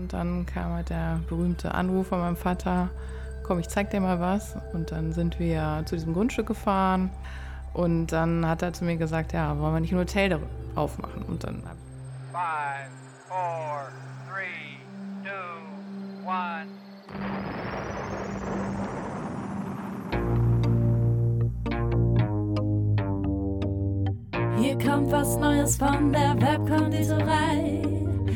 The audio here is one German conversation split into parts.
Und dann kam halt der berühmte Anruf von meinem Vater, komm, ich zeig dir mal was. Und dann sind wir zu diesem Grundstück gefahren. Und dann hat er zu mir gesagt, ja, wollen wir nicht ein Hotel aufmachen? Und dann... Five, four, three, two, one... Hier kommt was Neues von der Webkonditorei.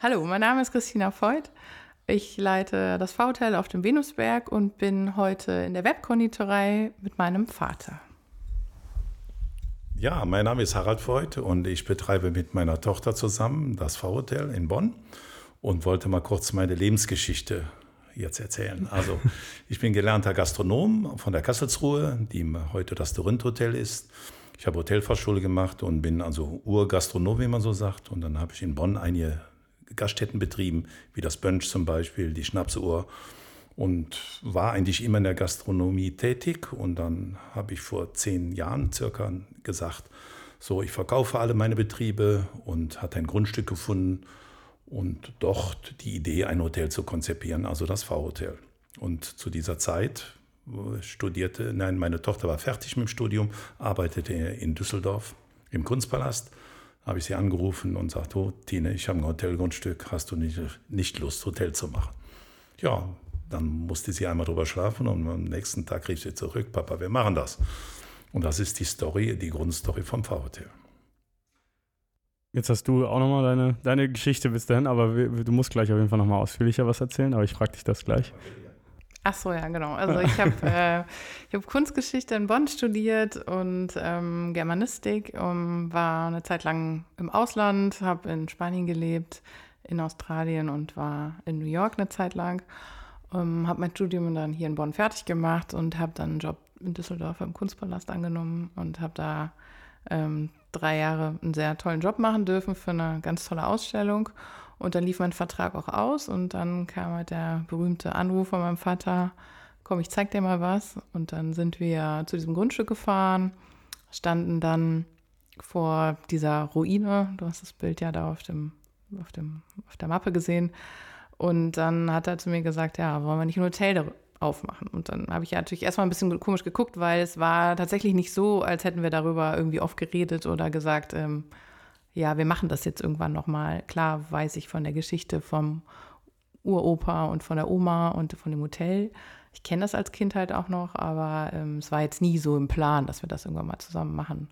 Hallo, mein Name ist Christina Voigt. Ich leite das V-Hotel auf dem Venusberg und bin heute in der Webkonditorei mit meinem Vater. Ja, mein Name ist Harald Voigt und ich betreibe mit meiner Tochter zusammen das V-Hotel in Bonn und wollte mal kurz meine Lebensgeschichte jetzt erzählen. Also, ich bin gelernter Gastronom von der Kasselsruhe, die heute das Dorint Hotel ist. Ich habe Hotelfachschule gemacht und bin also Urgastronom, wie man so sagt. Und dann habe ich in Bonn einige Gaststätten betrieben, wie das Bönsch zum Beispiel, die Schnapsuhr und war eigentlich immer in der Gastronomie tätig. Und dann habe ich vor zehn Jahren circa gesagt, so, ich verkaufe alle meine Betriebe und hatte ein Grundstück gefunden und dort die Idee, ein Hotel zu konzipieren, also das V-Hotel. Und zu dieser Zeit studierte, nein, meine Tochter war fertig mit dem Studium, arbeitete in Düsseldorf im Kunstpalast habe ich sie angerufen und sagte, oh, Tine, ich habe ein Hotelgrundstück, hast du nicht, nicht Lust, Hotel zu machen? Ja, dann musste sie einmal drüber schlafen und am nächsten Tag rief sie zurück, Papa, wir machen das. Und das ist die Story, die Grundstory vom V-Hotel. Jetzt hast du auch nochmal deine, deine Geschichte bis dahin, aber du musst gleich auf jeden Fall nochmal ausführlicher was erzählen, aber ich frage dich das gleich. Okay. Ach so, ja, genau. Also ich habe äh, hab Kunstgeschichte in Bonn studiert und ähm, Germanistik, um, war eine Zeit lang im Ausland, habe in Spanien gelebt, in Australien und war in New York eine Zeit lang. Um, habe mein Studium dann hier in Bonn fertig gemacht und habe dann einen Job in Düsseldorf im Kunstpalast angenommen und habe da ähm, drei Jahre einen sehr tollen Job machen dürfen für eine ganz tolle Ausstellung. Und dann lief mein Vertrag auch aus und dann kam halt der berühmte Anruf von meinem Vater, komm, ich zeig dir mal was. Und dann sind wir zu diesem Grundstück gefahren, standen dann vor dieser Ruine, du hast das Bild ja da auf, dem, auf, dem, auf der Mappe gesehen. Und dann hat er zu mir gesagt, ja, wollen wir nicht ein Hotel aufmachen? Und dann habe ich ja natürlich erstmal ein bisschen komisch geguckt, weil es war tatsächlich nicht so, als hätten wir darüber irgendwie oft geredet oder gesagt, ähm, ja, wir machen das jetzt irgendwann nochmal. Klar weiß ich von der Geschichte vom Uropa und von der Oma und von dem Hotel. Ich kenne das als Kind halt auch noch, aber ähm, es war jetzt nie so im Plan, dass wir das irgendwann mal zusammen machen.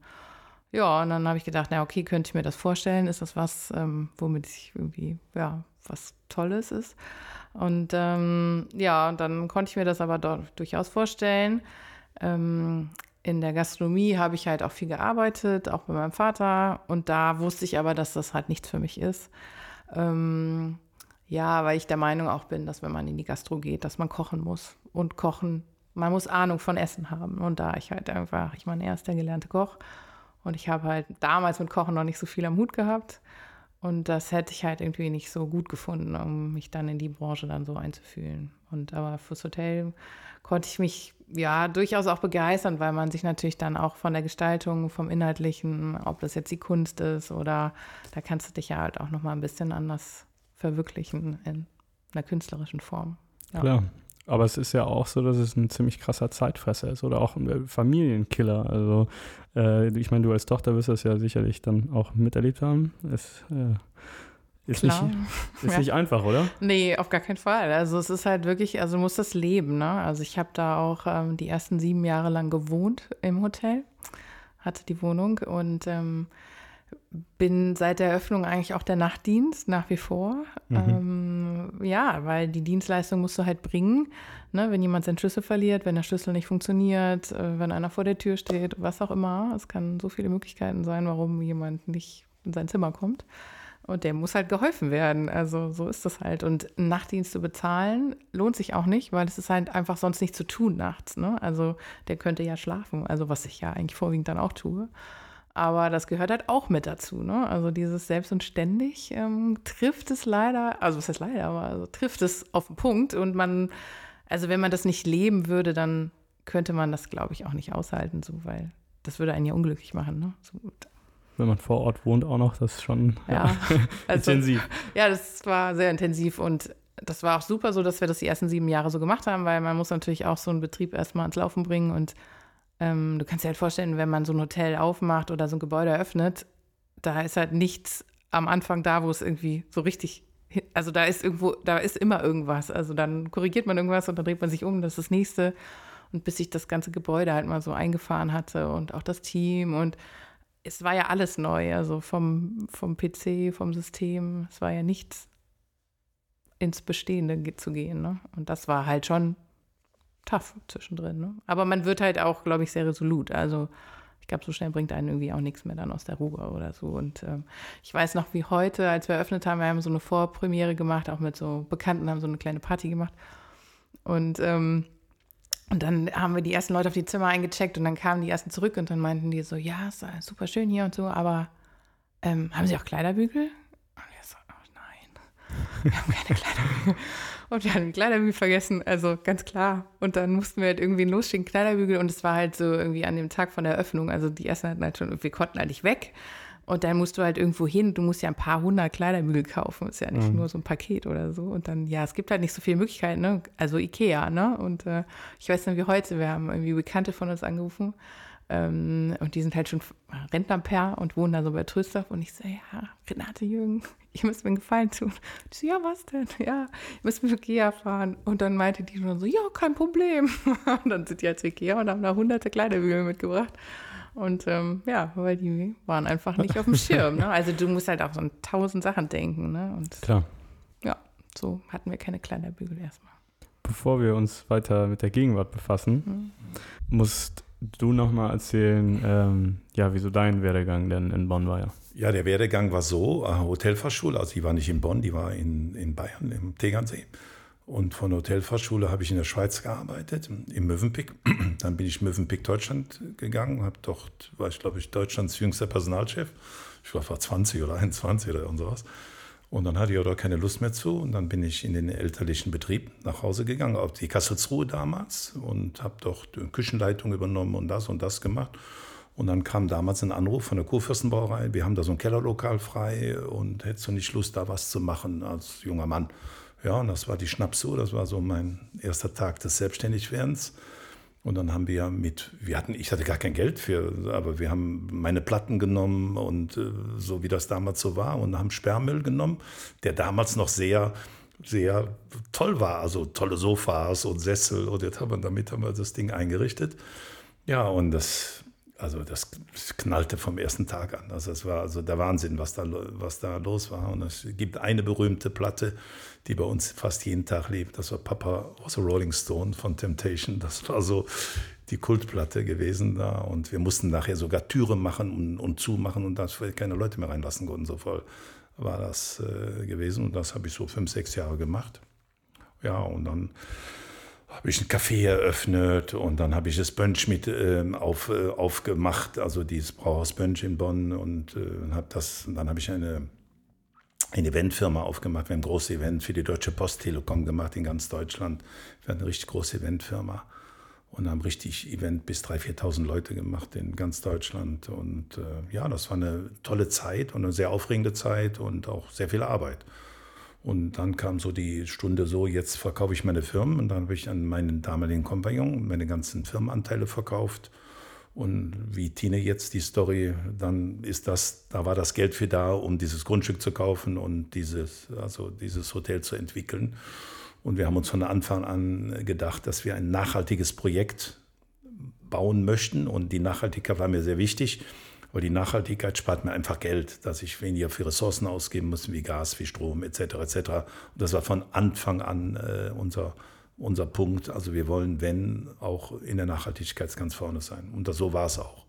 Ja, und dann habe ich gedacht, na okay, könnte ich mir das vorstellen? Ist das was, ähm, womit ich irgendwie, ja, was Tolles ist? Und ähm, ja, und dann konnte ich mir das aber durchaus vorstellen. Ähm, in der Gastronomie habe ich halt auch viel gearbeitet, auch bei meinem Vater. Und da wusste ich aber, dass das halt nichts für mich ist. Ähm, ja, weil ich der Meinung auch bin, dass wenn man in die Gastro geht, dass man kochen muss. Und kochen, man muss Ahnung von Essen haben. Und da ich halt einfach, ich meine, er ist der gelernte Koch. Und ich habe halt damals mit Kochen noch nicht so viel am Hut gehabt. Und das hätte ich halt irgendwie nicht so gut gefunden, um mich dann in die Branche dann so einzufühlen. Und aber fürs Hotel konnte ich mich ja durchaus auch begeistern, weil man sich natürlich dann auch von der Gestaltung, vom Inhaltlichen, ob das jetzt die Kunst ist oder da kannst du dich ja halt auch nochmal ein bisschen anders verwirklichen in einer künstlerischen Form. Ja. Klar. Aber es ist ja auch so, dass es ein ziemlich krasser Zeitfresser ist oder auch ein Familienkiller. Also äh, ich meine, du als Tochter wirst das ja sicherlich dann auch miterlebt haben. Es äh, ist, nicht, ist ja. nicht einfach, oder? Nee, auf gar keinen Fall. Also es ist halt wirklich, also du musst das leben. Ne? Also ich habe da auch ähm, die ersten sieben Jahre lang gewohnt im Hotel, hatte die Wohnung und ähm, bin seit der Eröffnung eigentlich auch der Nachtdienst nach wie vor. Mhm. Ähm, ja, weil die Dienstleistung musst du halt bringen. Ne? Wenn jemand seinen Schlüssel verliert, wenn der Schlüssel nicht funktioniert, äh, wenn einer vor der Tür steht, was auch immer. Es kann so viele Möglichkeiten sein, warum jemand nicht in sein Zimmer kommt. Und der muss halt geholfen werden. Also so ist das halt. Und Nachtdienst zu bezahlen lohnt sich auch nicht, weil es ist halt einfach sonst nicht zu tun nachts. Ne? Also der könnte ja schlafen, also was ich ja eigentlich vorwiegend dann auch tue. Aber das gehört halt auch mit dazu. Ne? Also dieses Selbst und Ständig ähm, trifft es leider, also was heißt leider, aber also trifft es auf den Punkt. Und man, also wenn man das nicht leben würde, dann könnte man das, glaube ich, auch nicht aushalten, so, weil das würde einen ja unglücklich machen. Ne? So, wenn man vor Ort wohnt auch noch, das ist schon ja, ja, also, intensiv. Ja, das war sehr intensiv und das war auch super so, dass wir das die ersten sieben Jahre so gemacht haben, weil man muss natürlich auch so einen Betrieb erstmal ans Laufen bringen und ähm, du kannst dir halt vorstellen, wenn man so ein Hotel aufmacht oder so ein Gebäude eröffnet, da ist halt nichts am Anfang da, wo es irgendwie so richtig, also da ist irgendwo, da ist immer irgendwas. Also dann korrigiert man irgendwas und dann dreht man sich um, das ist das nächste. Und bis sich das ganze Gebäude halt mal so eingefahren hatte und auch das Team und es war ja alles neu, also vom, vom PC, vom System, es war ja nichts ins Bestehende zu gehen. Ne? Und das war halt schon tough zwischendrin. Ne? Aber man wird halt auch, glaube ich, sehr resolut. Also ich glaube, so schnell bringt einen irgendwie auch nichts mehr dann aus der Ruhe oder so. Und ähm, ich weiß noch, wie heute, als wir eröffnet haben, wir haben so eine Vorpremiere gemacht, auch mit so Bekannten, haben so eine kleine Party gemacht. Und, ähm, und dann haben wir die ersten Leute auf die Zimmer eingecheckt und dann kamen die ersten zurück und dann meinten die so, ja, ist super schön hier und so, aber ähm, haben Sie auch Kleiderbügel? Und wir so, oh nein, wir haben keine Kleiderbügel. Und wir hatten Kleiderbügel vergessen, also ganz klar. Und dann mussten wir halt irgendwie losschicken, Kleiderbügel. Und es war halt so irgendwie an dem Tag von der Eröffnung. Also die ersten hatten halt schon, wir konnten halt nicht weg. Und dann musst du halt irgendwo hin, du musst ja ein paar hundert Kleiderbügel kaufen, ist ja nicht mhm. nur so ein Paket oder so. Und dann, ja, es gibt halt nicht so viele Möglichkeiten, ne? Also Ikea, ne? Und äh, ich weiß nicht, wie heute, wir haben irgendwie Bekannte von uns angerufen ähm, und die sind halt schon Rentnerpaar und wohnen da so bei Trösdorf. Und ich so, ja, Renate Jürgen, ihr müsst mir einen Gefallen tun. Ich so, ja, was denn? Ja, ihr müsst mit Ikea fahren. Und dann meinte die schon so, ja, kein Problem. Und dann sind die halt zu Ikea und haben da hunderte Kleiderbügel mitgebracht. Und ähm, ja, weil die waren einfach nicht auf dem Schirm. Ne? Also du musst halt auch so an tausend Sachen denken. Ne? Und Klar. Ja, so hatten wir keine Kleiderbügel erstmal. Bevor wir uns weiter mit der Gegenwart befassen, mhm. musst du nochmal erzählen, ähm, ja, wieso dein Werdegang denn in Bonn war, ja? Ja, der Werdegang war so, äh, Hotelfachschule, also die war nicht in Bonn, die war in, in Bayern, im Tegernsee. Und von der Hotelfachschule habe ich in der Schweiz gearbeitet, im Mövenpick. Dann bin ich Mövenpick Deutschland gegangen, habe dort, war ich glaube ich Deutschlands jüngster Personalchef. Ich war 20 oder 21 oder sowas. Und dann hatte ich auch keine Lust mehr zu. Und dann bin ich in den elterlichen Betrieb nach Hause gegangen, auf die Kasselsruhe damals und habe dort Küchenleitung übernommen und das und das gemacht. Und dann kam damals ein Anruf von der Kurfürstenbrauerei, wir haben da so ein Kellerlokal frei und hättest du nicht Lust, da was zu machen als junger Mann? Ja, und das war die Schnapsuhr, das war so mein erster Tag des Selbstständigwerdens. Und dann haben wir mit, wir hatten, ich hatte gar kein Geld für, aber wir haben meine Platten genommen und äh, so wie das damals so war und haben Sperrmüll genommen, der damals noch sehr, sehr toll war. Also tolle Sofas und Sessel und jetzt haben wir, damit haben wir das Ding eingerichtet. Ja, und das, also das knallte vom ersten Tag an. Also es war also der Wahnsinn, was da, was da los war. Und es gibt eine berühmte Platte, die bei uns fast jeden Tag lebt. Das war Papa was a Rolling Stone von Temptation. Das war so die Kultplatte gewesen da. Und wir mussten nachher sogar Türen machen und, und zumachen und wir keine Leute mehr reinlassen konnten. So voll war das äh, gewesen. Und das habe ich so fünf, sechs Jahre gemacht. Ja, und dann habe ich ein Café eröffnet und dann habe ich das Bönch mit äh, auf, äh, aufgemacht, also dieses Brauhaus Bönch in Bonn und äh, habe das, dann habe ich eine, eine Eventfirma aufgemacht. Wir haben ein großes Event für die Deutsche Post Telekom gemacht in ganz Deutschland. Wir hatten eine richtig große Eventfirma und haben richtig Event bis 3.000, 4.000 Leute gemacht in ganz Deutschland. Und äh, ja, das war eine tolle Zeit und eine sehr aufregende Zeit und auch sehr viel Arbeit. Und dann kam so die Stunde so, jetzt verkaufe ich meine Firmen. Und dann habe ich an meinen damaligen Kompagnon meine ganzen Firmenanteile verkauft. Und wie Tine jetzt die Story, dann ist das, da war das Geld für da, um dieses Grundstück zu kaufen und dieses, also dieses Hotel zu entwickeln. Und wir haben uns von Anfang an gedacht, dass wir ein nachhaltiges Projekt bauen möchten. Und die Nachhaltigkeit war mir sehr wichtig. Weil die Nachhaltigkeit spart mir einfach Geld, dass ich weniger für Ressourcen ausgeben muss, wie Gas, wie Strom etc. etc. Und das war von Anfang an äh, unser, unser Punkt. Also wir wollen, wenn, auch in der Nachhaltigkeit ganz vorne sein. Und das, so war es auch.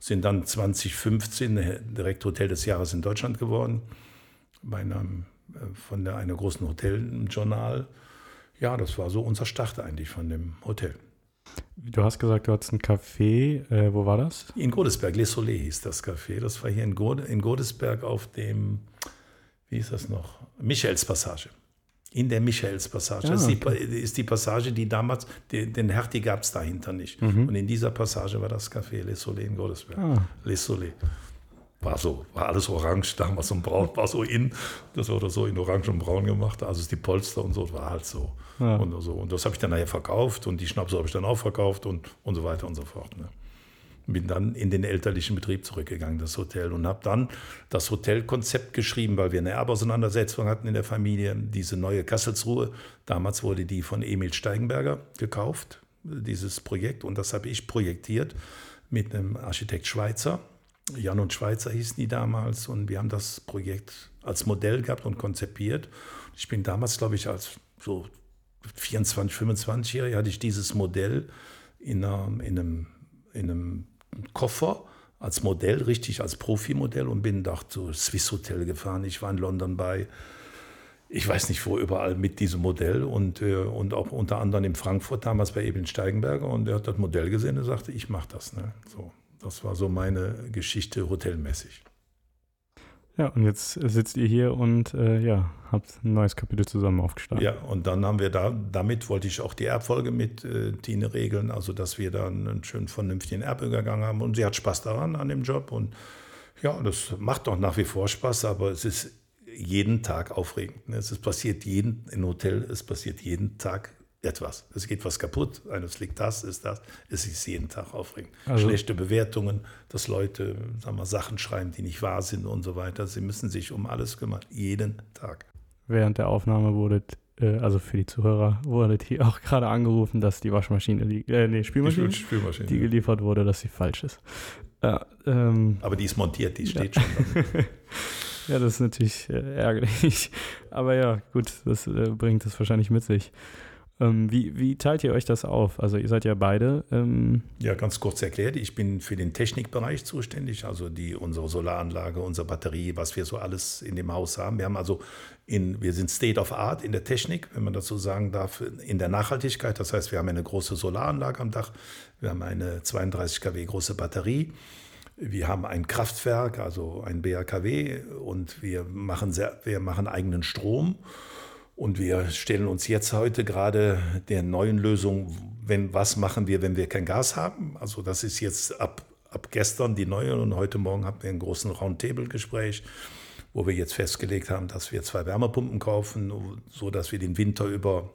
Sind dann 2015 direkt Hotel des Jahres in Deutschland geworden. bei einem, äh, von der, einer großen Hoteljournal. Ja, das war so unser Start eigentlich von dem Hotel. Du hast gesagt, du hattest ein Café. Äh, wo war das? In Godesberg, Les Soleil hieß das Café. Das war hier in, Gode, in Godesberg auf dem, wie hieß das noch? Michaelspassage. In der Michaelspassage. Ah, das ist die, okay. ist die Passage, die damals, die, den Hertie gab es dahinter nicht. Mhm. Und in dieser Passage war das Café Les Soleil in Godesberg. Ah. Les Soleil. War so, war alles orange damals und braun, war so in. Das wurde so in orange und braun gemacht. Also die Polster und so, war halt so. Ja. Und, so. und das habe ich dann nachher verkauft und die Schnapse habe ich dann auch verkauft und, und so weiter und so fort. Ne. Bin dann in den elterlichen Betrieb zurückgegangen, das Hotel, und habe dann das Hotelkonzept geschrieben, weil wir eine Erbauseinandersetzung hatten in der Familie. Diese neue Kasselsruhe, damals wurde die von Emil Steigenberger gekauft, dieses Projekt, und das habe ich projektiert mit einem Architekt Schweizer. Jan und Schweizer hießen die damals und wir haben das Projekt als Modell gehabt und konzipiert. Ich bin damals, glaube ich, als so 24, 25-Jähriger hatte ich dieses Modell in, einer, in, einem, in einem Koffer als Modell, richtig als Profimodell und bin dort so Swiss Hotel gefahren. Ich war in London bei, ich weiß nicht wo, überall mit diesem Modell und, äh, und auch unter anderem in Frankfurt damals bei Eben Steigenberger und er hat das Modell gesehen und sagte, ich mache das. Ne? So, das war so meine Geschichte hotelmäßig. Ja, und jetzt sitzt ihr hier und äh, ja, habt ein neues Kapitel zusammen aufgestartet. Ja, und dann haben wir da, damit wollte ich auch die Erbfolge mit äh, Tine regeln, also dass wir da einen schönen vernünftigen Erbübergang haben. Und sie hat Spaß daran, an dem Job. Und ja, das macht doch nach wie vor Spaß, aber es ist jeden Tag aufregend. ne? Es ist passiert jeden, im Hotel, es passiert jeden Tag etwas. Es geht was kaputt, eines liegt das, ist das. Es ist jeden Tag aufregend. Also- Schlechte Bewertungen, dass Leute sagen wir, Sachen schreiben, die nicht wahr sind und so weiter. Sie müssen sich um alles kümmern, jeden Tag. Während der Aufnahme wurdet, äh, also für die Zuhörer, wurdet hier auch gerade angerufen, dass die Waschmaschine, die, äh, nee, Spülmaschine, Spülmaschine. die geliefert wurde, dass sie falsch ist. Ja, ähm, Aber die ist montiert, die steht schon. Dann. ja, das ist natürlich äh, ärgerlich. Aber ja, gut, das äh, bringt das wahrscheinlich mit sich. Ähm, wie, wie teilt ihr euch das auf? Also ihr seid ja beide. Ähm, Ja, ganz kurz erklärt, ich bin für den Technikbereich zuständig, also die, unsere Solaranlage, unsere Batterie, was wir so alles in dem Haus haben. Wir haben also in, wir sind State of Art in der Technik, wenn man dazu sagen darf, in der Nachhaltigkeit. Das heißt, wir haben eine große Solaranlage am Dach, wir haben eine 32 kW große Batterie. Wir haben ein Kraftwerk, also ein BAKW, und wir machen, sehr, wir machen eigenen Strom. Und wir stellen uns jetzt heute gerade der neuen Lösung, wenn, was machen wir, wenn wir kein Gas haben? Also das ist jetzt ab, ab gestern die neue und heute Morgen hatten wir einen großen Roundtable-Gespräch, wo wir jetzt festgelegt haben, dass wir zwei Wärmepumpen kaufen, so dass wir den Winter über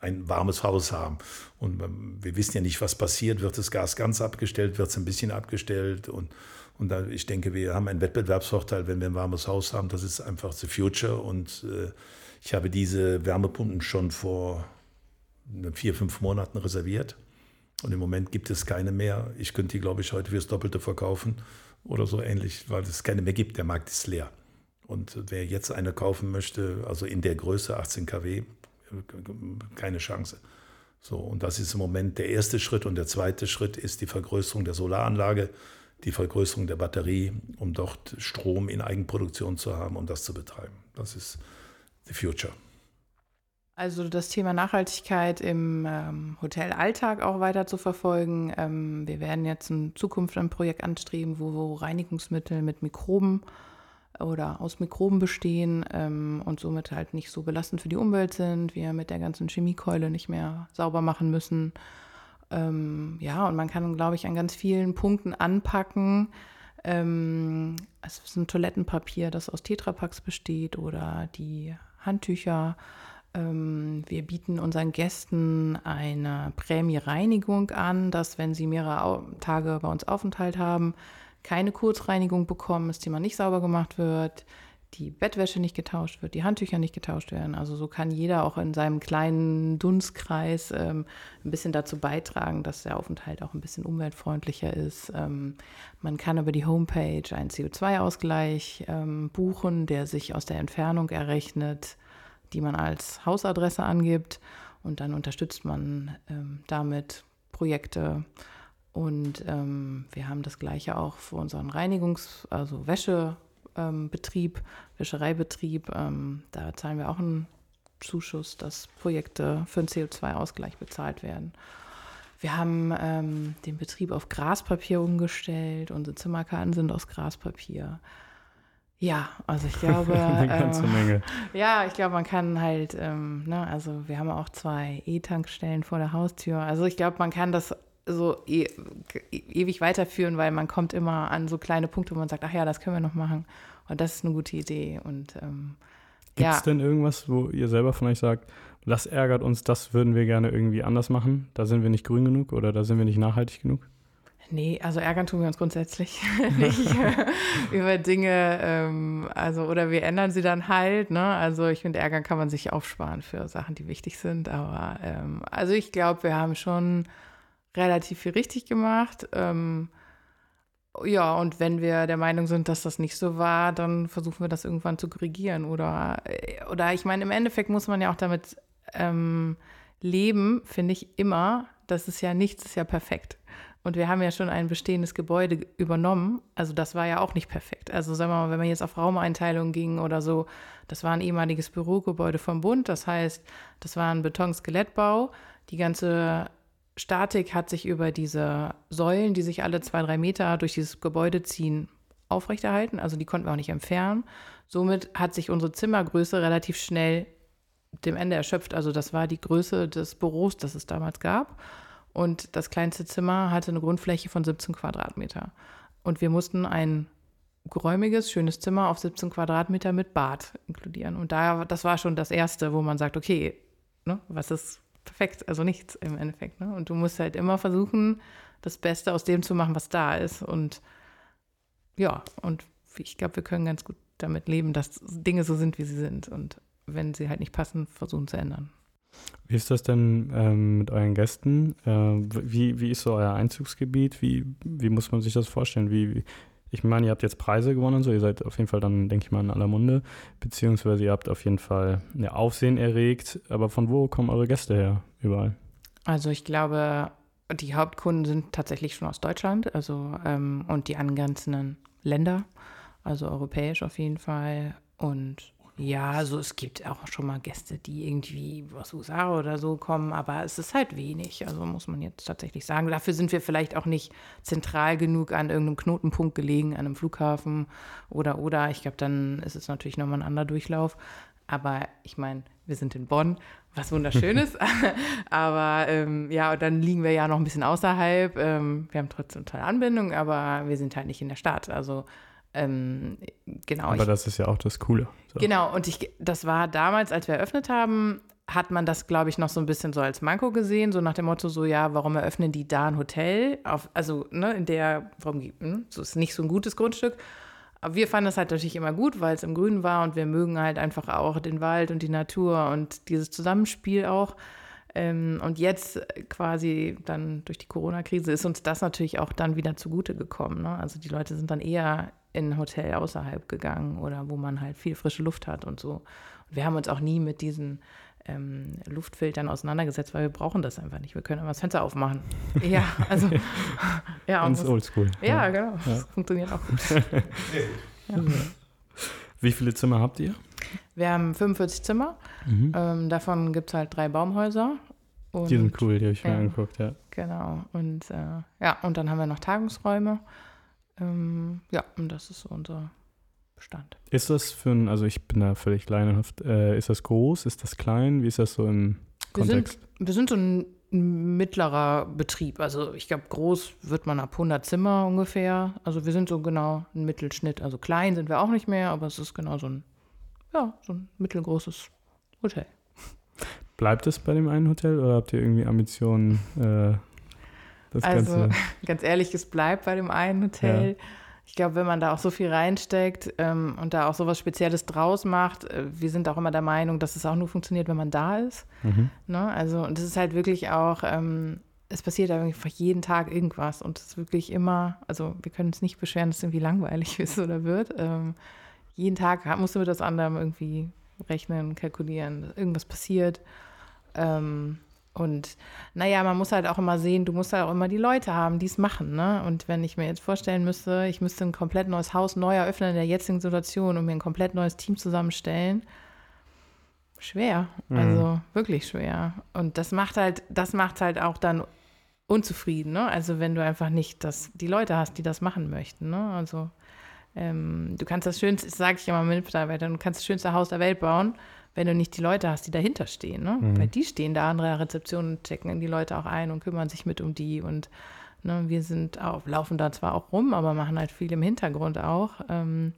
ein warmes Haus haben. Und ähm, wir wissen ja nicht, was passiert. Wird das Gas ganz abgestellt? Wird es ein bisschen abgestellt? Und, und da, ich denke, wir haben einen Wettbewerbsvorteil, wenn wir ein warmes Haus haben. Das ist einfach the future. Und äh, ich habe diese Wärmepumpen schon vor vier, fünf Monaten reserviert. Und im Moment gibt es keine mehr. Ich könnte die, glaube ich, heute fürs Doppelte verkaufen oder so ähnlich, weil es keine mehr gibt. Der Markt ist leer. Und wer jetzt eine kaufen möchte, also in der Größe 18 kW, keine Chance. So, und das ist im Moment der erste Schritt. Und der zweite Schritt ist die Vergrößerung der Solaranlage, die Vergrößerung der Batterie, um dort Strom in Eigenproduktion zu haben, um das zu betreiben. Das ist the future. Also das Thema Nachhaltigkeit im ähm, Hotelalltag auch weiter zu verfolgen. Ähm, wir werden jetzt in Zukunft ein Projekt anstreben, wo, wo Reinigungsmittel mit Mikroben oder aus Mikroben bestehen ähm, und somit halt nicht so belastend für die Umwelt sind, wir mit der ganzen Chemiekeule nicht mehr sauber machen müssen. Ähm, ja, und man kann, glaube ich, an ganz vielen Punkten anpacken. Ähm, es ist ein Toilettenpapier, das aus Tetrapacks besteht oder die Handtücher. Ähm, wir bieten unseren Gästen eine Prämie-Reinigung an, dass wenn sie mehrere Au Tage bei uns Aufenthalt haben, keine Kurzreinigung bekommen, das Thema nicht sauber gemacht wird, die Bettwäsche nicht getauscht wird, die Handtücher nicht getauscht werden. Also so kann jeder auch in seinem kleinen Dunstkreis ähm, ein bisschen dazu beitragen, dass der Aufenthalt auch ein bisschen umweltfreundlicher ist. Ähm, man kann über die Homepage einen CO2-Ausgleich ähm, buchen, der sich aus der Entfernung errechnet, die man als Hausadresse angibt. Und dann unterstützt man ähm, damit Projekte. Und ähm, wir haben das gleiche auch für unseren Reinigungs-, also Wäsche, Betrieb, Wäschereibetrieb. Ähm, da zahlen wir auch einen Zuschuss, dass Projekte für einen CO2-Ausgleich bezahlt werden. Wir haben ähm, den Betrieb auf Graspapier umgestellt. Unsere Zimmerkarten sind aus Graspapier. Ja, also ich glaube. Eine ganze äh, Menge. Ja, ich glaube, man kann halt, ähm, ne, also wir haben auch zwei E-Tankstellen vor der Haustür. Also ich glaube, man kann das so e ewig weiterführen, weil man kommt immer an so kleine Punkte, wo man sagt, ach ja, das können wir noch machen. Und das ist eine gute Idee. Und ähm, Gibt es ja. denn irgendwas, wo ihr selber von euch sagt, das ärgert uns, das würden wir gerne irgendwie anders machen? Da sind wir nicht grün genug oder da sind wir nicht nachhaltig genug? Nee, also ärgern tun wir uns grundsätzlich nicht über Dinge, ähm, also oder wir ändern sie dann halt, ne? Also ich finde, ärgern kann man sich aufsparen für Sachen, die wichtig sind. Aber ähm, also ich glaube, wir haben schon relativ viel richtig gemacht. Ähm, ja, und wenn wir der Meinung sind, dass das nicht so war, dann versuchen wir das irgendwann zu korrigieren. Oder, äh, oder ich meine, im Endeffekt muss man ja auch damit ähm, leben, finde ich immer. Das ist ja nichts, ist ja perfekt. Und wir haben ja schon ein bestehendes Gebäude übernommen. Also das war ja auch nicht perfekt. Also sagen wir mal, wenn man jetzt auf Raumeinteilung ging oder so, das war ein ehemaliges Bürogebäude vom Bund. Das heißt, das war ein Betonskelettbau. Die ganze Statik hat sich über diese Säulen, die sich alle zwei, drei Meter durch dieses Gebäude ziehen, aufrechterhalten. Also die konnten wir auch nicht entfernen. Somit hat sich unsere Zimmergröße relativ schnell dem Ende erschöpft. Also das war die Größe des Büros, das es damals gab. Und das kleinste Zimmer hatte eine Grundfläche von 17 Quadratmeter. Und wir mussten ein geräumiges, schönes Zimmer auf 17 Quadratmeter mit Bad inkludieren. Und da, das war schon das Erste, wo man sagt, okay, ne, was ist perfekt? Also nichts im Endeffekt. Ne? Und du musst halt immer versuchen, das Beste aus dem zu machen, was da ist. Und ja, und ich glaube, wir können ganz gut damit leben, dass Dinge so sind, wie sie sind. Und wenn sie halt nicht passen, versuchen zu ändern. Wie ist das denn ähm, mit euren Gästen? Äh, wie, wie ist so euer Einzugsgebiet? Wie, wie muss man sich das vorstellen? Wie, wie, ich meine, ihr habt jetzt Preise gewonnen und so, ihr seid auf jeden Fall dann, denke ich mal, in aller Munde, beziehungsweise ihr habt auf jeden Fall ja, Aufsehen erregt, aber von wo kommen eure Gäste her überall? Also ich glaube, die Hauptkunden sind tatsächlich schon aus Deutschland, also ähm, und die angrenzenden Länder, also europäisch auf jeden Fall. Und ja, also es gibt auch schon mal Gäste, die irgendwie aus USA oder so kommen, aber es ist halt wenig, also muss man jetzt tatsächlich sagen. Dafür sind wir vielleicht auch nicht zentral genug an irgendeinem Knotenpunkt gelegen, an einem Flughafen oder oder. Ich glaube, dann ist es natürlich nochmal ein anderer Durchlauf. Aber ich meine, wir sind in Bonn, was wunderschön ist. aber ähm, ja, und dann liegen wir ja noch ein bisschen außerhalb. Ähm, wir haben trotzdem tolle Anbindung, aber wir sind halt nicht in der Stadt. Also ähm, genau. Aber ich, das ist ja auch das Coole. So. Genau, und ich, das war damals, als wir eröffnet haben, hat man das, glaube ich, noch so ein bisschen so als Manko gesehen, so nach dem Motto, so ja, warum eröffnen die da ein Hotel? Auf, also, ne, in der, warum, hm, so ist nicht so ein gutes Grundstück. Aber wir fanden das halt natürlich immer gut, weil es im Grünen war und wir mögen halt einfach auch den Wald und die Natur und dieses Zusammenspiel auch. Ähm, und jetzt quasi dann durch die Corona-Krise ist uns das natürlich auch dann wieder zugute gekommen. Ne? Also die Leute sind dann eher in ein Hotel außerhalb gegangen oder wo man halt viel frische Luft hat und so. Und wir haben uns auch nie mit diesen ähm, Luftfiltern auseinandergesetzt, weil wir brauchen das einfach nicht. Wir können immer das Fenster aufmachen. Ja, also ja, Ganz oldschool. ja, genau. Das funktioniert auch gut. Ja. Wie viele Zimmer habt ihr? Wir haben 45 Zimmer. Mhm. Ähm, davon gibt es halt drei Baumhäuser. Und, Die sind cool, die habe ich mir ja. angeguckt, ja. Genau. Und äh, ja, und dann haben wir noch Tagungsräume. Ähm, ja, und das ist so unser Bestand. Ist das für ein, also ich bin da völlig laienhaft, äh, ist das groß, ist das klein, wie ist das so im Wir Kontext? sind, wir sind so ein mittlerer Betrieb. Also ich glaube, groß wird man ab 100 Zimmer ungefähr. Also wir sind so genau ein Mittelschnitt. Also klein sind wir auch nicht mehr, aber es ist genau so ein, ja, so ein mittelgroßes Hotel. Bleibt es bei dem einen Hotel oder habt ihr irgendwie Ambitionen, äh, das Also Ganze? ganz ehrlich, es bleibt bei dem einen Hotel. Ich glaube, wenn man da auch so viel reinsteckt ähm, und da auch so was Spezielles draus macht, äh, wir sind auch immer der Meinung, dass es auch nur funktioniert, wenn man da ist. Mhm. Ne? Also, und es ist halt wirklich auch, ähm, es passiert einfach jeden Tag irgendwas und es ist wirklich immer, also wir können uns nicht beschweren, dass es irgendwie langweilig ist oder wird. Ähm, jeden Tag musst du mit das anderem irgendwie rechnen, kalkulieren, dass irgendwas passiert. Ähm, Und naja, man muss halt auch immer sehen, du musst halt auch immer die Leute haben, die es machen. Ne? Und wenn ich mir jetzt vorstellen müsste, ich müsste ein komplett neues Haus neu eröffnen in der jetzigen Situation und mir ein komplett neues Team zusammenstellen, schwer. Mhm. Also wirklich schwer. Und das macht halt, das macht halt auch dann unzufrieden. Ne? Also wenn du einfach nicht das, die Leute hast, die das machen möchten. Ne? Also ähm, du kannst das schönste, sage ich immer mit Mitarbeitern, du kannst das schönste Haus der Welt bauen wenn du nicht die Leute hast, die dahinter stehen. Ne? Mhm. Weil die stehen da an der Rezeption und checken die Leute auch ein und kümmern sich mit um die. Und ne, wir sind auch, laufen da zwar auch rum, aber machen halt viel im Hintergrund auch. Ähm,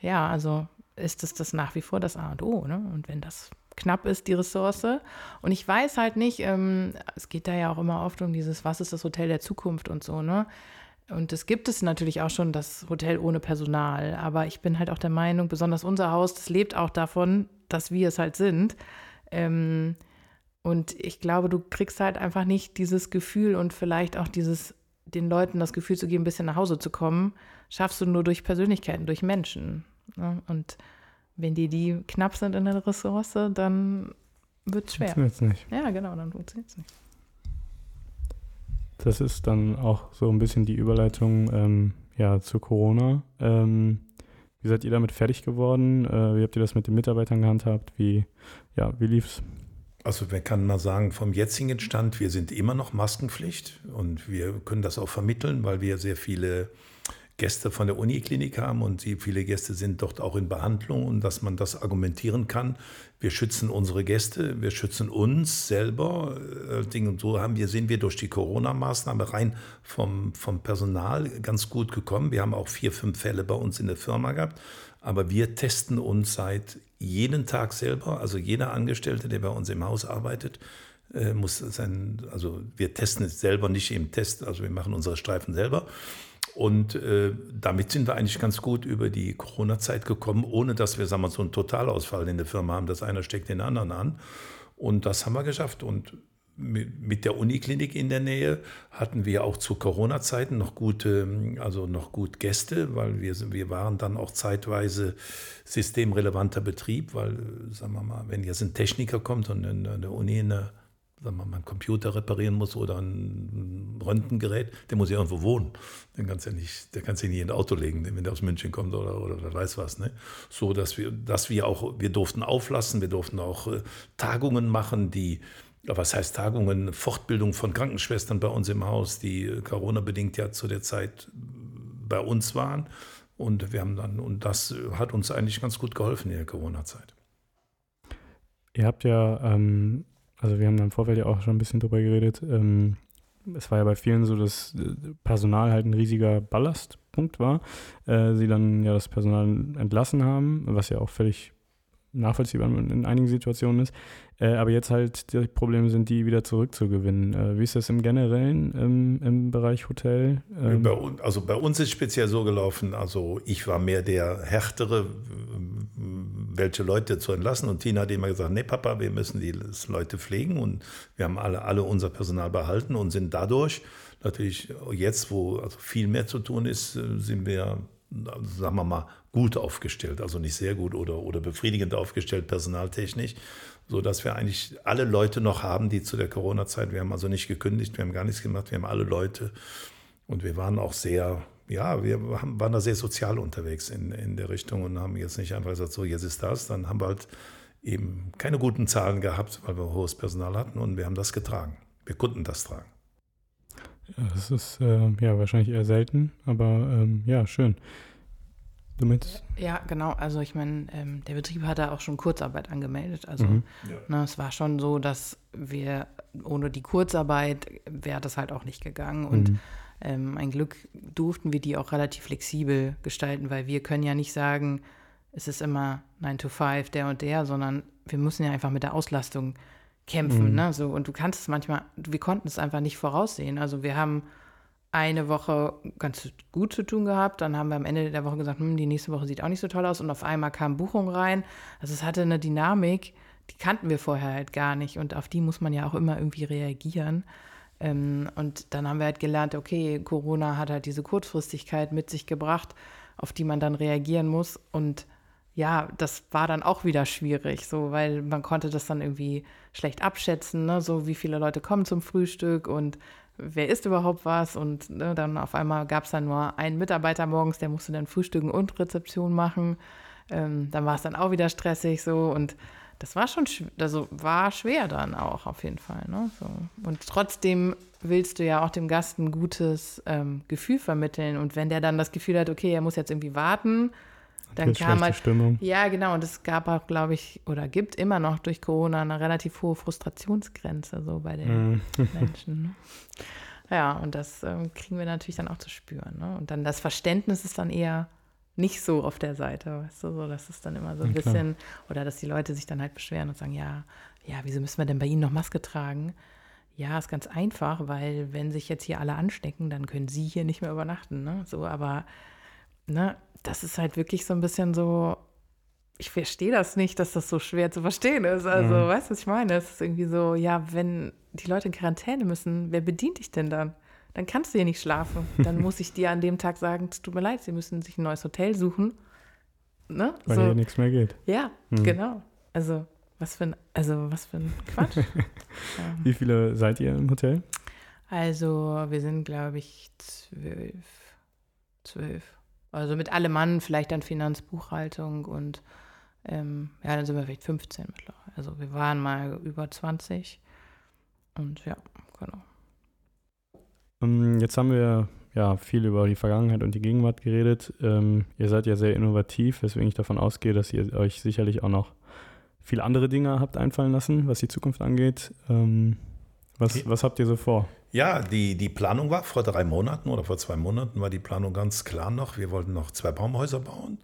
ja, also ist das, das nach wie vor das A und O. Ne? Und wenn das knapp ist, die Ressource. Und ich weiß halt nicht, ähm, es geht da ja auch immer oft um dieses, was ist das Hotel der Zukunft und so, ne? Und es gibt es natürlich auch schon, das Hotel ohne Personal. Aber ich bin halt auch der Meinung, besonders unser Haus, das lebt auch davon, dass wir es halt sind. Ähm, und ich glaube, du kriegst halt einfach nicht dieses Gefühl und vielleicht auch dieses, den Leuten das Gefühl zu geben, ein bisschen nach Hause zu kommen, schaffst du nur durch Persönlichkeiten, durch Menschen. Ne? Und wenn dir die knapp sind in der Ressource, dann wird es schwer. Funktioniert's nicht. Ja, genau, dann funktioniert es nicht. Das ist dann auch so ein bisschen die Überleitung ähm, ja, zu Corona. Ähm, wie seid ihr damit fertig geworden? Äh, wie habt ihr das mit den Mitarbeitern gehandhabt? Wie, ja, wie lief's? Also wir kann mal sagen, vom jetzigen Stand, wir sind immer noch Maskenpflicht und wir können das auch vermitteln, weil wir sehr viele Gäste von der Uniklinik haben und viele Gäste sind dort auch in Behandlung und dass man das argumentieren kann. Wir schützen unsere Gäste, wir schützen uns selber. Äh, Und so haben wir, sind wir durch die Corona-Maßnahme rein vom, vom Personal ganz gut gekommen. Wir haben auch vier, fünf Fälle bei uns in der Firma gehabt. Aber wir testen uns seit jeden Tag selber. Also jeder Angestellte, der bei uns im Haus arbeitet, äh, muss sein, also wir testen es selber nicht im Test, also wir machen unsere Streifen selber. Und äh, damit sind wir eigentlich ganz gut über die Corona-Zeit gekommen, ohne dass wir sagen wir, so einen Totalausfall in der Firma haben, dass einer steckt den anderen an. Und das haben wir geschafft. Und mit, der Uniklinik in der Nähe hatten wir auch zu Corona-Zeiten noch gute, also noch gut Gäste, weil wir, wir waren dann auch zeitweise systemrelevanter Betrieb, weil, sagen wir mal, wenn jetzt ein Techniker kommt und in der Uni eine sagen wir mal, einen Computer reparieren muss oder ein Röntgengerät, der muss ja irgendwo wohnen. Den kannst ja nicht, der kannst ja nicht in ein Auto legen, wenn der aus München kommt oder, oder wer weiß was. Ne? So, dass wir, dass wir auch, wir durften auflassen, wir durften auch äh, Tagungen machen, die, ja, was heißt Tagungen, Fortbildung von Krankenschwestern bei uns im Haus, die äh, Corona-bedingt ja zu der Zeit bei uns waren. Und wir haben dann, und das äh, hat uns eigentlich ganz gut geholfen in der Corona-Zeit. Ihr habt ja, ähm, also wir haben im Vorfeld ja auch schon ein bisschen drüber geredet. Ähm, es war ja bei vielen so, dass äh, Personal halt ein riesiger Ballastpunkt war. Äh, sie dann ja das Personal entlassen haben, was ja auch völlig nachvollziehbar in, in einigen Situationen ist. Äh, aber jetzt halt die Probleme sind, die wieder zurückzugewinnen. Äh, wie ist das im Generellen im, im Bereich Hotel? Ähm, Bei, un- also bei uns ist speziell so gelaufen, also ich war mehr der härtere, ähm, welche Leute zu entlassen. Und Tina hat immer gesagt, nee Papa, wir müssen die Leute pflegen. Und wir haben alle, alle unser Personal behalten und sind dadurch natürlich jetzt, wo also viel mehr zu tun ist, äh, sind wir, sagen wir mal, gut aufgestellt. Also nicht sehr gut oder, oder befriedigend aufgestellt, personaltechnisch. So dass wir eigentlich alle Leute noch haben, die zu der Corona-Zeit, wir haben also nicht gekündigt, wir haben gar nichts gemacht, wir haben alle Leute und wir waren auch sehr, ja, wir haben, waren da sehr sozial unterwegs in, in der Richtung und haben jetzt nicht einfach gesagt, so jetzt ist das. Dann haben wir halt eben keine guten Zahlen gehabt, weil wir hohes Personal hatten und wir haben das getragen. Wir konnten das tragen. das ist äh, ja wahrscheinlich eher selten, aber ähm, ja, schön. Du meinst? Ja, genau. Also ich meine, ähm, der Betrieb hat da auch schon Kurzarbeit angemeldet. Also Mhm. ne, es war schon so, dass wir ohne die Kurzarbeit wäre das halt auch nicht gegangen. Und Mhm. ähm, ein Glück durften wir die auch relativ flexibel gestalten, weil wir können ja nicht sagen, es ist immer 9 to 5, der und der, sondern wir müssen ja einfach mit der Auslastung kämpfen. Mhm. Ne? So, und du kannst es manchmal, wir konnten es einfach nicht voraussehen. Also wir haben eine Woche ganz gut zu tun gehabt. Dann haben wir am Ende der Woche gesagt, hm, die nächste Woche sieht auch nicht so toll aus. Und auf einmal kam Buchung rein. Also es hatte eine Dynamik, die kannten wir vorher halt gar nicht. Und auf die muss man ja auch immer irgendwie reagieren. Ähm, und dann haben wir halt gelernt, okay, Corona hat halt diese Kurzfristigkeit mit sich gebracht, auf die man dann reagieren muss. Und ja, das war dann auch wieder schwierig, so, weil man konnte das dann irgendwie schlecht abschätzen, ne? so wie viele Leute kommen zum Frühstück und wer isst überhaupt was und ne, dann auf einmal gab es dann nur einen Mitarbeiter morgens, der musste dann Frühstücken und Rezeption machen. Ähm, dann war es dann auch wieder stressig so und das war schon, also war schwer dann auch auf jeden Fall. Ne? So. Und trotzdem willst du ja auch dem Gast ein gutes ähm, Gefühl vermitteln und wenn der dann das Gefühl hat, okay, er muss jetzt irgendwie warten, dann Jetzt kam halt, Stimmung. ja, genau. Und es gab auch, glaube ich, oder gibt immer noch durch Corona eine relativ hohe Frustrationsgrenze so bei den Mhm. Menschen. Ne? Ja, und das ähm, kriegen wir natürlich dann auch zu spüren. Ne? Und dann das Verständnis ist dann eher nicht so auf der Seite, weißt du, so, das ist dann immer so ein Ja, bisschen, oder dass die Leute sich dann halt beschweren und sagen, ja, ja, wieso müssen wir denn bei Ihnen noch Maske tragen? Ja, ist ganz einfach, weil wenn sich jetzt hier alle anstecken, dann können Sie hier nicht mehr übernachten, ne? So, aber ne, das ist halt wirklich so ein bisschen so, ich verstehe das nicht, dass das so schwer zu verstehen ist. Also, Mhm. weißt du, was ich meine? Es ist irgendwie so, ja, wenn die Leute in Quarantäne müssen, wer bedient dich denn dann? Dann kannst du hier nicht schlafen. Dann muss ich dir an dem Tag sagen, es tut mir leid, sie müssen sich ein neues Hotel suchen. Ne? Weil So, hier nichts mehr geht. ja, Mhm. genau. Also, was für ein, also, was für ein Quatsch. Wie viele seid ihr im Hotel? Also, wir sind, glaube ich, zwölf. Zwölf. Also mit allem Mann, vielleicht dann Finanzbuchhaltung und ähm, ja, dann sind wir vielleicht 15 mittlerweile. Also wir waren mal über 20. Und ja, genau. Ähm, Jetzt haben wir ja viel über die Vergangenheit und die Gegenwart geredet. Ähm, ihr seid ja sehr innovativ, weswegen ich davon ausgehe, dass ihr euch sicherlich auch noch viele andere Dinge habt einfallen lassen, was die Zukunft angeht. Ähm, was, was habt ihr so vor? Ja, die, die Planung war vor drei Monaten oder vor zwei Monaten war die Planung ganz klar noch. Wir wollten noch zwei Baumhäuser bauen.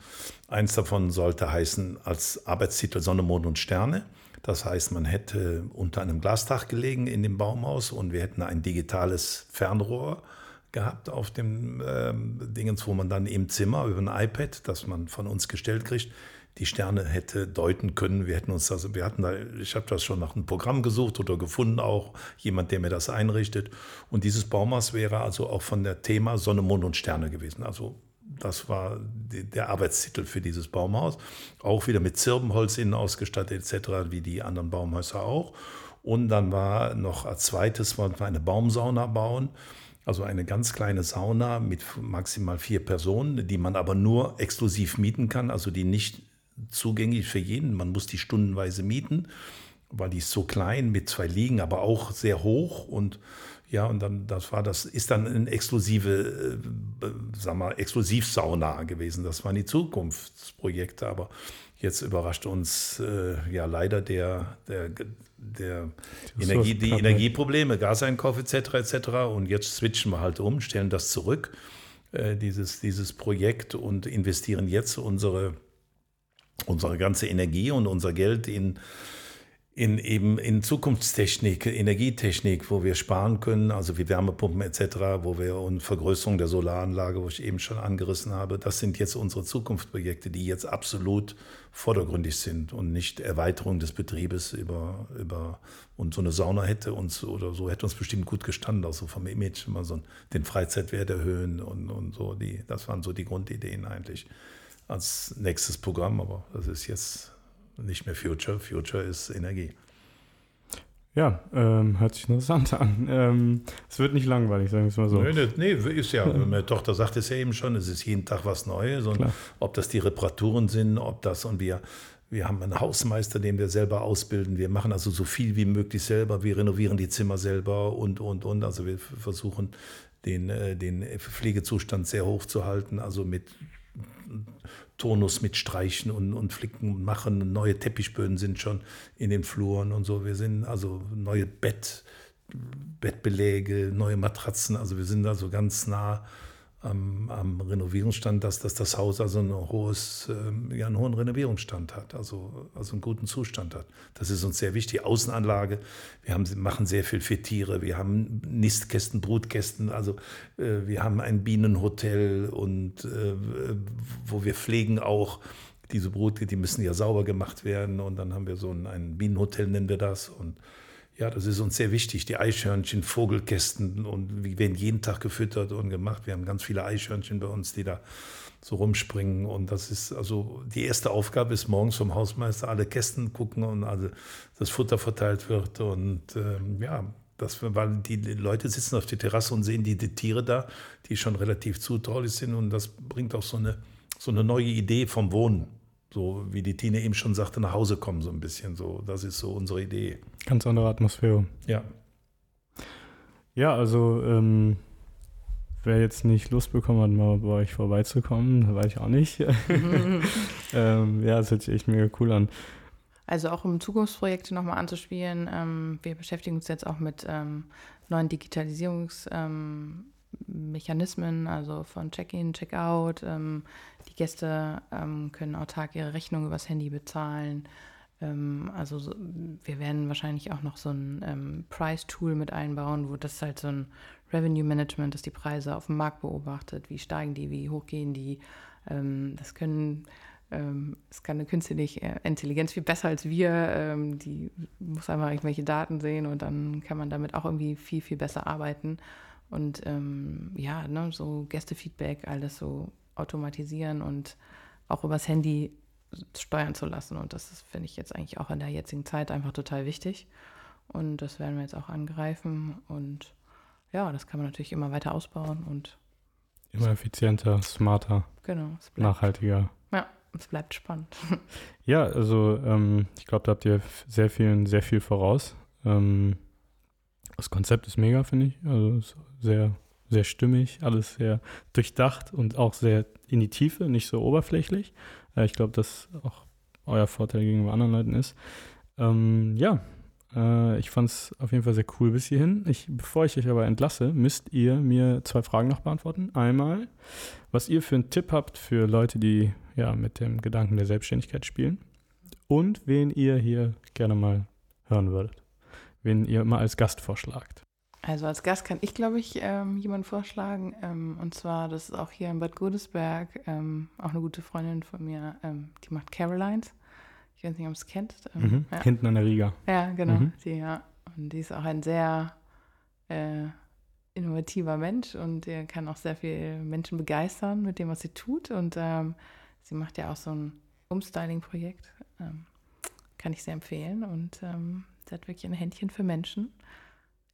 Eins davon sollte heißen als Arbeitstitel Sonne, Mond und Sterne. Das heißt, man hätte unter einem Glasdach gelegen in dem Baumhaus und wir hätten ein digitales Fernrohr gehabt auf dem ähm, Dingens, wo man dann im Zimmer über ein iPad, das man von uns gestellt kriegt, die Sterne hätte deuten können. Wir hätten uns das, wir hatten da, ich habe das schon nach einem Programm gesucht oder gefunden auch, jemand, der mir das einrichtet. Und dieses Baumhaus wäre also auch von der Thema Sonne, Mond und Sterne gewesen. Also das war der Arbeitstitel für dieses Baumhaus. Auch wieder mit Zirbenholz innen ausgestattet etc., wie die anderen Baumhäuser auch. Und dann war noch als zweites, wollten wir eine Baumsauna bauen. Also eine ganz kleine Sauna mit maximal vier Personen, die man aber nur exklusiv mieten kann, also die nicht zugänglich für jeden. Man muss die stundenweise mieten, weil die ist so klein mit zwei Liegen, aber auch sehr hoch und ja, und dann, das war das, ist dann eine exklusive, äh, sag mal, Exklusivsauna gewesen. Das waren die Zukunftsprojekte, aber jetzt überrascht uns äh, ja leider der, der, der Energie, die. Energieprobleme, Gaseinkauf etc. etc. Und jetzt switchen wir halt um, stellen das zurück, äh, dieses, dieses Projekt und investieren jetzt unsere, unsere ganze Energie und unser Geld in in eben in Zukunftstechnik, Energietechnik, wo wir sparen können, also wie Wärmepumpen etc., wo wir und Vergrößerung der Solaranlage, wo ich eben schon angerissen habe, das sind jetzt unsere Zukunftsprojekte, die jetzt absolut vordergründig sind und nicht Erweiterung des Betriebes über, über und so eine Sauna hätte uns oder so hätte uns bestimmt gut gestanden, auch so vom Image, mal so den Freizeitwert erhöhen und, und so, die, das waren so die Grundideen eigentlich als nächstes Programm, aber das ist jetzt nicht mehr Future. Future ist Energie. Ja, ähm, hört sich interessant an. Ähm, es wird nicht langweilig, sagen wir es mal so. Nee, nee, ist ja, meine Tochter sagt es ja eben schon, es ist jeden Tag was Neues. Und Klar. ob das die Reparaturen sind, ob das und wir, wir haben einen Hausmeister, den wir selber ausbilden. Wir machen also so viel wie möglich selber. Wir renovieren die Zimmer selber und, und, und. Also wir versuchen den, äh, den Pflegezustand sehr hoch zu halten. Also mit Tonus mit Streichen und, und Flicken und Machen. Neue Teppichböden sind schon in den Fluren und so. Wir sind also neue Bett, Bettbeläge, neue Matratzen. Also wir sind also ganz nah am, am Renovierungsstand, dass, dass das Haus also ein hohes, ähm, ja, einen hohen Renovierungsstand hat, also, also einen guten Zustand hat. Das ist uns sehr wichtig. Außenanlage, wir haben, machen sehr viel für Tiere, wir haben Nistkästen, Brutkästen, also äh, wir haben ein Bienenhotel und äh, wo wir pflegen auch diese Brut, die müssen ja sauber gemacht werden und dann haben wir so ein, ein Bienenhotel, nennen wir das und ja, das ist uns sehr wichtig. Die Eichhörnchen, Vogelkästen und wir werden jeden Tag gefüttert und gemacht. Wir haben ganz viele Eichhörnchen bei uns, die da so rumspringen. Und das ist also die erste Aufgabe ist morgens vom Hausmeister alle Kästen gucken und also das Futter verteilt wird. Und ähm, ja, das, weil die Leute sitzen auf der Terrasse und sehen die, die Tiere da, die schon relativ zutraulich sind. Und das bringt auch so eine, so eine neue Idee vom Wohnen. So wie die Tine eben schon sagte, nach Hause kommen so ein bisschen. So, das ist so unsere Idee. Ganz andere Atmosphäre. Ja. Ja, also ähm, wer jetzt nicht Lust bekommen hat, mal bei euch vorbeizukommen, da weiß ich auch nicht. ähm, ja, das hört sich echt mega cool an. Also auch um Zukunftsprojekte nochmal anzuspielen. Ähm, wir beschäftigen uns jetzt auch mit ähm, neuen Digitalisierungsmechanismen, also von Check-in, Check-out. Ähm, die Gäste ähm, können autark ihre Rechnung übers Handy bezahlen. Ähm, also so, wir werden wahrscheinlich auch noch so ein ähm, Price-Tool mit einbauen, wo das halt so ein Revenue Management, das die Preise auf dem Markt beobachtet, wie steigen die, wie hoch gehen die. Ähm, das können, ähm, es kann eine künstliche Intelligenz viel besser als wir. Ähm, die muss einfach irgendwelche Daten sehen und dann kann man damit auch irgendwie viel, viel besser arbeiten. Und ähm, ja, ne, so Gästefeedback, alles so automatisieren und auch übers Handy steuern zu lassen. Und das finde ich jetzt eigentlich auch in der jetzigen Zeit einfach total wichtig. Und das werden wir jetzt auch angreifen. Und ja, das kann man natürlich immer weiter ausbauen und immer effizienter, smarter, genau, nachhaltiger. Ja, es bleibt spannend. Ja, also ähm, ich glaube, da habt ihr sehr viel, sehr viel voraus. Ähm, das Konzept ist mega, finde ich. Also sehr, sehr stimmig, alles sehr durchdacht und auch sehr in die Tiefe, nicht so oberflächlich. Äh, ich glaube, dass auch euer Vorteil gegenüber anderen Leuten ist. Ähm, ja, äh, ich fand es auf jeden Fall sehr cool bis hierhin. Ich, bevor ich euch aber entlasse, müsst ihr mir zwei Fragen noch beantworten. Einmal, was ihr für einen Tipp habt für Leute, die ja mit dem Gedanken der Selbstständigkeit spielen. Und wen ihr hier gerne mal hören würdet. Wen ihr immer als Gast vorschlagt. Also als Gast kann ich, glaube ich, ähm, jemanden vorschlagen. Ähm, und zwar, das ist auch hier in Bad Godesberg, ähm, auch eine gute Freundin von mir, ähm, die macht Carolines. Ich weiß nicht, ob es kennt. Ähm, mhm. Ja. Hinten an der Riga. Ja, genau. Mhm. Die, ja. Und die ist auch ein sehr äh, innovativer Mensch und der kann auch sehr viele Menschen begeistern mit dem, was sie tut. Und ähm, sie macht ja auch so ein Umstyling-Projekt. Kann ich sehr empfehlen. Und sie hat wirklich ein Händchen für Menschen.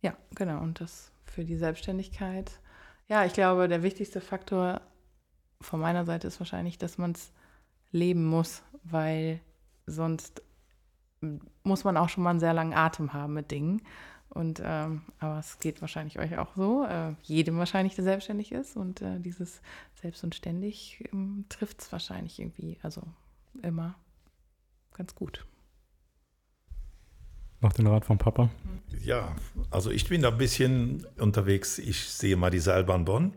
Ja, genau. Und das für die Selbstständigkeit. Ja, ich glaube, der wichtigste Faktor von meiner Seite ist wahrscheinlich, dass man es leben muss, weil sonst muss man auch schon mal einen sehr langen Atem haben mit Dingen. Und ähm, aber es geht wahrscheinlich euch auch so, äh, jedem wahrscheinlich, der selbstständig ist. Und äh, dieses Selbst und ständig ähm, trifft es wahrscheinlich irgendwie, also immer ganz gut. Noch den Rat vom Papa? Ja, also ich bin da ein bisschen unterwegs. Ich sehe mal die Seilbahn Bonn.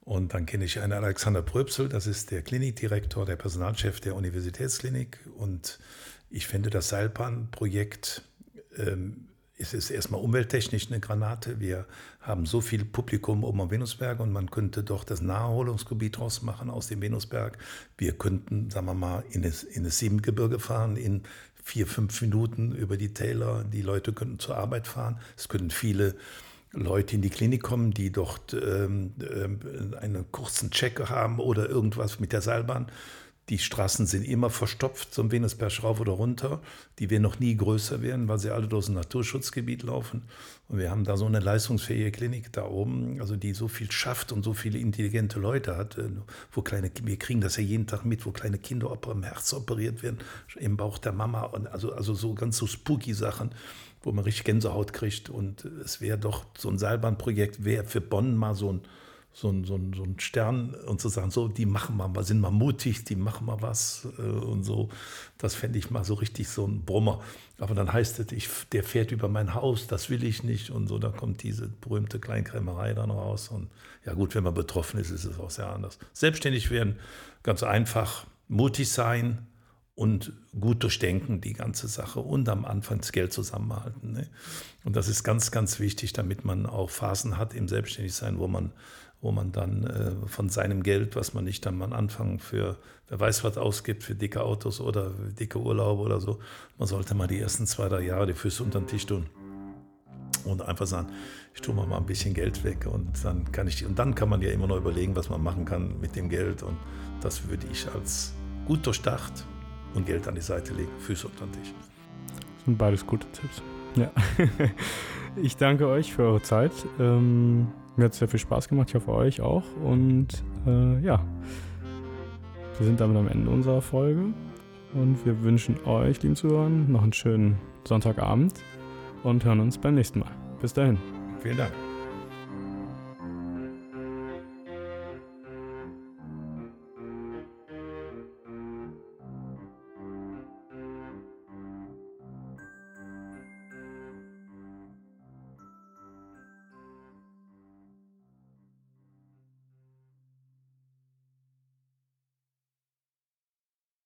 Und dann kenne ich einen Alexander Pröpsel, das ist der Klinikdirektor, der Personalchef der Universitätsklinik. Und ich finde das Seilbahnprojekt ähm, es ist erstmal umwelttechnisch eine Granate. Wir haben so viel Publikum oben am Venusberg und man könnte doch das Naherholungsgebiet draus machen aus dem Venusberg. Wir könnten, sagen wir mal, in das, in das Siebengebirge fahren, in vier, fünf Minuten über die Täler. Die Leute könnten zur Arbeit fahren. Es könnten viele Leute in die Klinik kommen, die dort ähm, äh, einen kurzen Check haben oder irgendwas mit der Seilbahn. Die Straßen sind immer verstopft, zum Venusberg rauf oder runter. Die werden noch nie größer werden, weil sie alle durch ein Naturschutzgebiet laufen. Und wir haben da so eine leistungsfähige Klinik da oben, also die so viel schafft und so viele intelligente Leute hat. Äh, wo kleine, wir kriegen das ja jeden Tag mit, wo kleine Kinder im Herz operiert werden, im Bauch der Mama. Und also, also so ganz so spooky Sachen wo man richtig Gänsehaut kriegt. Und es wäre doch so ein Seilbahnprojekt, wäre für Bonn mal so ein, so ein, so, ein, so ein Stern und zu sagen, so, die machen mal, sind mal mutig, die machen mal was äh, und so. Das fände ich mal so richtig so ein Brummer. Aber dann heißt es, ich, der fährt über mein Haus, das will ich nicht und so. Da kommt diese berühmte Kleinkrämerei dann raus. Und ja gut, wenn man betroffen ist, ist es auch sehr anders. Selbstständig werden, ganz einfach, mutig sein, und gut durchdenken die ganze Sache und am Anfang das Geld zusammenhalten. Ne? Und das ist ganz, ganz wichtig, damit man auch Phasen hat im Selbstständigsein, wo man, wo man dann äh, von seinem Geld, was man nicht am Anfang für, wer weiß was ausgibt, für dicke Autos oder dicke Urlaube oder so, man sollte mal die ersten zwei, drei Jahre die Füße unter den Tisch tun. Und einfach sagen, ich tue mal ein bisschen Geld weg und dann kann ich und dann kann man ja immer noch überlegen, was man machen kann mit dem Geld. Und das würde ich als gut durchdacht und Geld an die Seite legen, Füße unter den Tisch. Das sind beides gute Tipps. Ja. ich danke euch für eure Zeit. Ähm, mir hat es sehr viel Spaß gemacht, ich hoffe euch auch. Und äh, ja, wir sind damit am Ende unserer Folge. Und wir wünschen euch, lieben Zuhörern, noch einen schönen Sonntagabend und hören uns beim nächsten Mal. Bis dahin. Vielen Dank.